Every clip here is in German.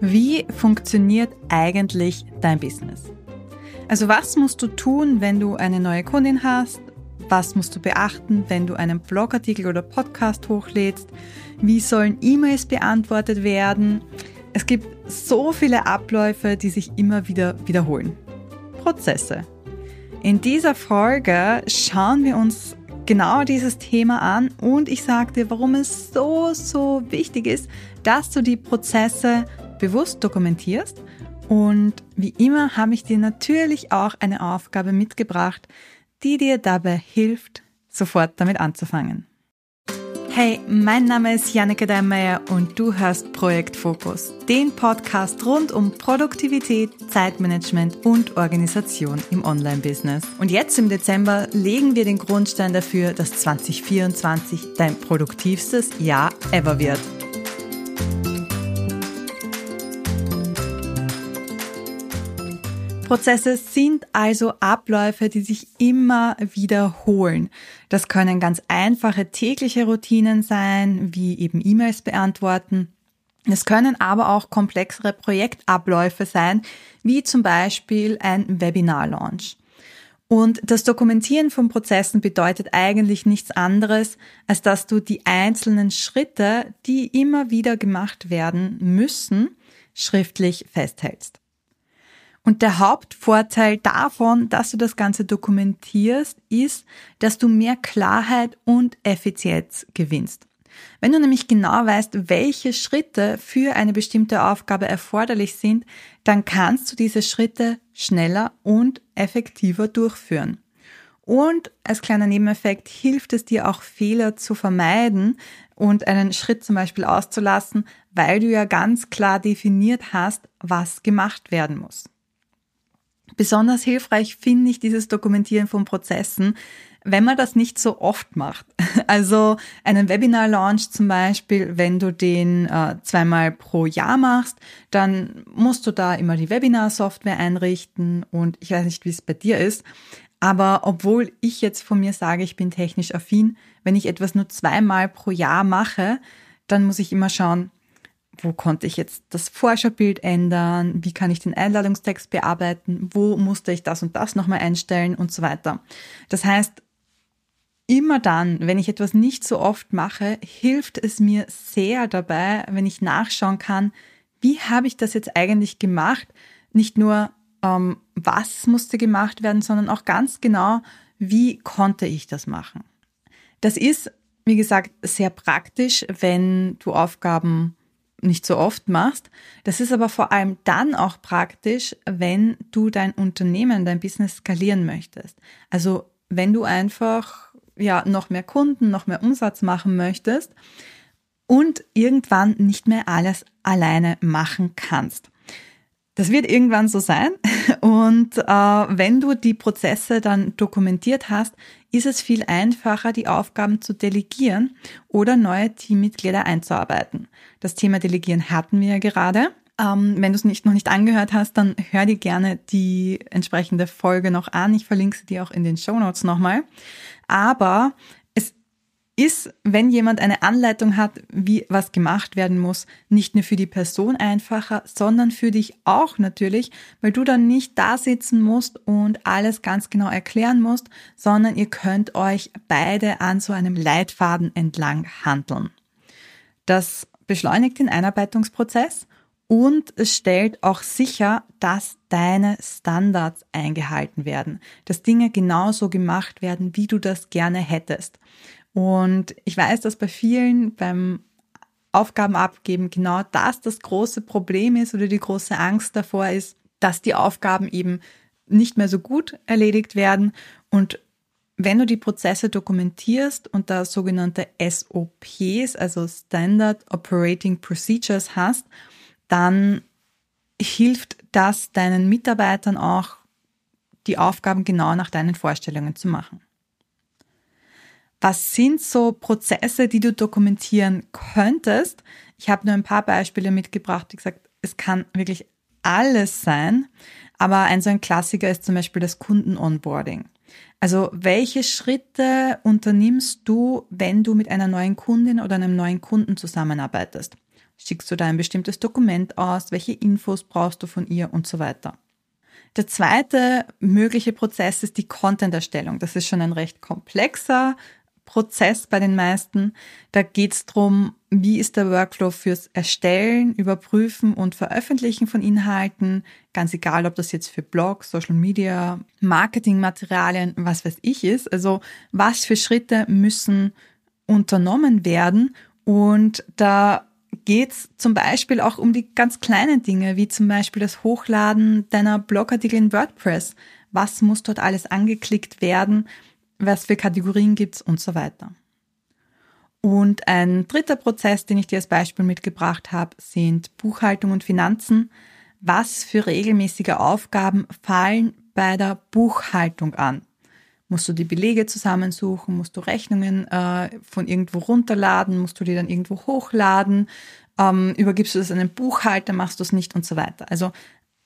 Wie funktioniert eigentlich dein Business? Also was musst du tun, wenn du eine neue Kundin hast? Was musst du beachten, wenn du einen Blogartikel oder Podcast hochlädst? Wie sollen E-Mails beantwortet werden? Es gibt so viele Abläufe, die sich immer wieder wiederholen. Prozesse. In dieser Folge schauen wir uns genau dieses Thema an und ich sage dir, warum es so, so wichtig ist, dass du die Prozesse bewusst dokumentierst. Und wie immer habe ich dir natürlich auch eine Aufgabe mitgebracht, die dir dabei hilft, sofort damit anzufangen. Hey, mein Name ist Janneke Deinmeier und du hörst Projekt Fokus, den Podcast rund um Produktivität, Zeitmanagement und Organisation im Online-Business. Und jetzt im Dezember legen wir den Grundstein dafür, dass 2024 dein produktivstes Jahr ever wird. Prozesse sind also Abläufe, die sich immer wiederholen. Das können ganz einfache tägliche Routinen sein, wie eben E-Mails beantworten. Es können aber auch komplexere Projektabläufe sein, wie zum Beispiel ein Webinar-Launch. Und das Dokumentieren von Prozessen bedeutet eigentlich nichts anderes, als dass du die einzelnen Schritte, die immer wieder gemacht werden müssen, schriftlich festhältst. Und der Hauptvorteil davon, dass du das Ganze dokumentierst, ist, dass du mehr Klarheit und Effizienz gewinnst. Wenn du nämlich genau weißt, welche Schritte für eine bestimmte Aufgabe erforderlich sind, dann kannst du diese Schritte schneller und effektiver durchführen. Und als kleiner Nebeneffekt hilft es dir auch Fehler zu vermeiden und einen Schritt zum Beispiel auszulassen, weil du ja ganz klar definiert hast, was gemacht werden muss. Besonders hilfreich finde ich dieses Dokumentieren von Prozessen, wenn man das nicht so oft macht. Also einen Webinar-Launch zum Beispiel, wenn du den äh, zweimal pro Jahr machst, dann musst du da immer die Webinar-Software einrichten und ich weiß nicht, wie es bei dir ist. Aber obwohl ich jetzt von mir sage, ich bin technisch affin, wenn ich etwas nur zweimal pro Jahr mache, dann muss ich immer schauen, wo konnte ich jetzt das Vorschaubild ändern, wie kann ich den Einladungstext bearbeiten, wo musste ich das und das nochmal einstellen und so weiter. Das heißt, immer dann, wenn ich etwas nicht so oft mache, hilft es mir sehr dabei, wenn ich nachschauen kann, wie habe ich das jetzt eigentlich gemacht? Nicht nur, ähm, was musste gemacht werden, sondern auch ganz genau, wie konnte ich das machen. Das ist, wie gesagt, sehr praktisch, wenn du Aufgaben nicht so oft machst. Das ist aber vor allem dann auch praktisch, wenn du dein Unternehmen, dein Business skalieren möchtest. Also wenn du einfach ja noch mehr Kunden, noch mehr Umsatz machen möchtest und irgendwann nicht mehr alles alleine machen kannst. Das wird irgendwann so sein. Und äh, wenn du die Prozesse dann dokumentiert hast, ist es viel einfacher, die Aufgaben zu delegieren oder neue Teammitglieder einzuarbeiten. Das Thema Delegieren hatten wir ja gerade. Ähm, wenn du es nicht, noch nicht angehört hast, dann hör dir gerne die entsprechende Folge noch an. Ich verlinke sie dir auch in den Show Notes nochmal. Aber ist, wenn jemand eine Anleitung hat, wie was gemacht werden muss, nicht nur für die Person einfacher, sondern für dich auch natürlich, weil du dann nicht da sitzen musst und alles ganz genau erklären musst, sondern ihr könnt euch beide an so einem Leitfaden entlang handeln. Das beschleunigt den Einarbeitungsprozess und es stellt auch sicher, dass deine Standards eingehalten werden, dass Dinge genauso gemacht werden, wie du das gerne hättest. Und ich weiß, dass bei vielen beim Aufgaben abgeben genau das das große Problem ist oder die große Angst davor ist, dass die Aufgaben eben nicht mehr so gut erledigt werden. Und wenn du die Prozesse dokumentierst und da sogenannte SOPs, also Standard Operating Procedures hast, dann hilft das deinen Mitarbeitern auch, die Aufgaben genau nach deinen Vorstellungen zu machen. Was sind so Prozesse, die du dokumentieren könntest? Ich habe nur ein paar Beispiele mitgebracht. Wie gesagt, es kann wirklich alles sein. Aber ein so ein Klassiker ist zum Beispiel das Kunden-Onboarding. Also welche Schritte unternimmst du, wenn du mit einer neuen Kundin oder einem neuen Kunden zusammenarbeitest? Schickst du da ein bestimmtes Dokument aus? Welche Infos brauchst du von ihr und so weiter? Der zweite mögliche Prozess ist die Content-Erstellung. Das ist schon ein recht komplexer Prozess bei den meisten. Da geht es darum, wie ist der Workflow fürs Erstellen, Überprüfen und Veröffentlichen von Inhalten, ganz egal, ob das jetzt für Blogs, Social Media, Marketingmaterialien, was weiß ich ist. Also was für Schritte müssen unternommen werden. Und da geht es zum Beispiel auch um die ganz kleinen Dinge, wie zum Beispiel das Hochladen deiner Blogartikel in WordPress. Was muss dort alles angeklickt werden? Was für Kategorien gibt's und so weiter. Und ein dritter Prozess, den ich dir als Beispiel mitgebracht habe, sind Buchhaltung und Finanzen. Was für regelmäßige Aufgaben fallen bei der Buchhaltung an? Musst du die Belege zusammensuchen? Musst du Rechnungen äh, von irgendwo runterladen? Musst du die dann irgendwo hochladen? Ähm, übergibst du das einem Buchhalter? Machst du es nicht und so weiter? Also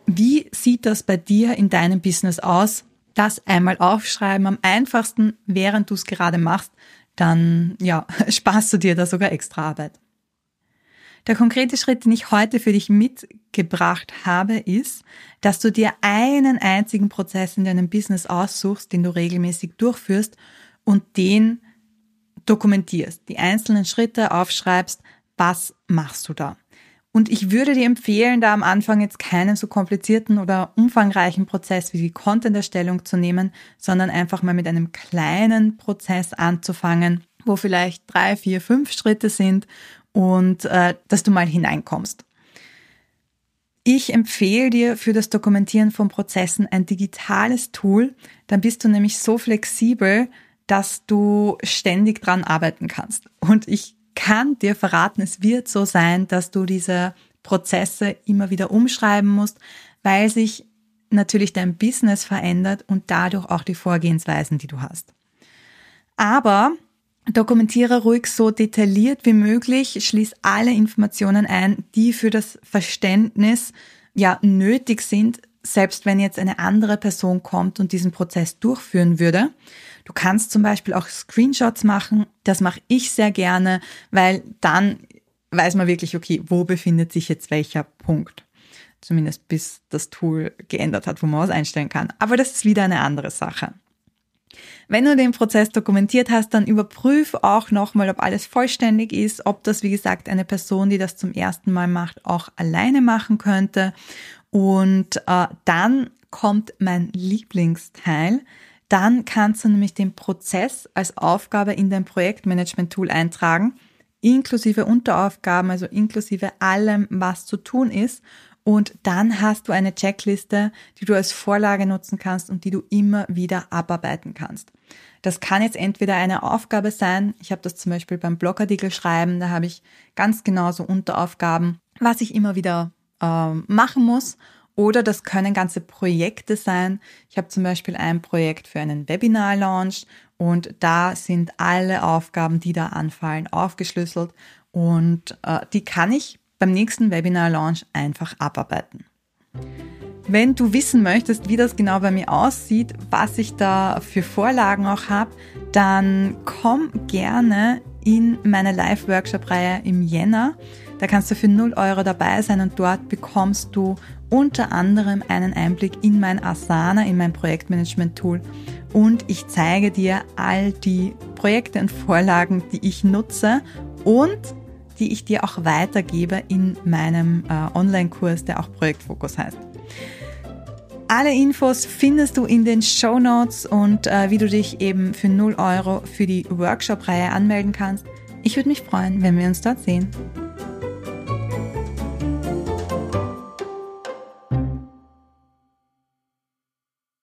wie sieht das bei dir in deinem Business aus? Das einmal aufschreiben, am einfachsten, während du es gerade machst, dann ja, sparst du dir da sogar extra Arbeit. Der konkrete Schritt, den ich heute für dich mitgebracht habe, ist, dass du dir einen einzigen Prozess in deinem Business aussuchst, den du regelmäßig durchführst und den dokumentierst, die einzelnen Schritte aufschreibst, was machst du da. Und ich würde dir empfehlen, da am Anfang jetzt keinen so komplizierten oder umfangreichen Prozess wie die Content-Erstellung zu nehmen, sondern einfach mal mit einem kleinen Prozess anzufangen, wo vielleicht drei, vier, fünf Schritte sind und äh, dass du mal hineinkommst. Ich empfehle dir für das Dokumentieren von Prozessen ein digitales Tool. Dann bist du nämlich so flexibel, dass du ständig dran arbeiten kannst. Und ich kann dir verraten, es wird so sein, dass du diese Prozesse immer wieder umschreiben musst, weil sich natürlich dein Business verändert und dadurch auch die Vorgehensweisen, die du hast. Aber Dokumentiere ruhig so detailliert wie möglich, schließ alle Informationen ein, die für das Verständnis ja nötig sind, selbst wenn jetzt eine andere Person kommt und diesen Prozess durchführen würde. Du kannst zum Beispiel auch Screenshots machen. Das mache ich sehr gerne, weil dann weiß man wirklich, okay, wo befindet sich jetzt welcher Punkt. Zumindest bis das Tool geändert hat, wo man was einstellen kann. Aber das ist wieder eine andere Sache. Wenn du den Prozess dokumentiert hast, dann überprüf auch nochmal, ob alles vollständig ist, ob das, wie gesagt, eine Person, die das zum ersten Mal macht, auch alleine machen könnte. Und äh, dann kommt mein Lieblingsteil. Dann kannst du nämlich den Prozess als Aufgabe in dein Projektmanagement-Tool eintragen, inklusive Unteraufgaben, also inklusive allem, was zu tun ist. Und dann hast du eine Checkliste, die du als Vorlage nutzen kannst und die du immer wieder abarbeiten kannst. Das kann jetzt entweder eine Aufgabe sein. Ich habe das zum Beispiel beim Blogartikel schreiben. Da habe ich ganz genauso Unteraufgaben, was ich immer wieder äh, machen muss. Oder das können ganze Projekte sein. Ich habe zum Beispiel ein Projekt für einen Webinar-Launch und da sind alle Aufgaben, die da anfallen, aufgeschlüsselt und äh, die kann ich beim nächsten Webinar-Launch einfach abarbeiten. Wenn du wissen möchtest, wie das genau bei mir aussieht, was ich da für Vorlagen auch habe, dann komm gerne in meine Live-Workshop-Reihe im Jänner. Da kannst du für 0 Euro dabei sein und dort bekommst du unter anderem einen Einblick in mein Asana, in mein Projektmanagement-Tool und ich zeige dir all die Projekte und Vorlagen, die ich nutze und die ich dir auch weitergebe in meinem äh, Online-Kurs, der auch Projektfokus heißt. Alle Infos findest du in den Show Notes und äh, wie du dich eben für 0 Euro für die Workshop-Reihe anmelden kannst. Ich würde mich freuen, wenn wir uns dort sehen.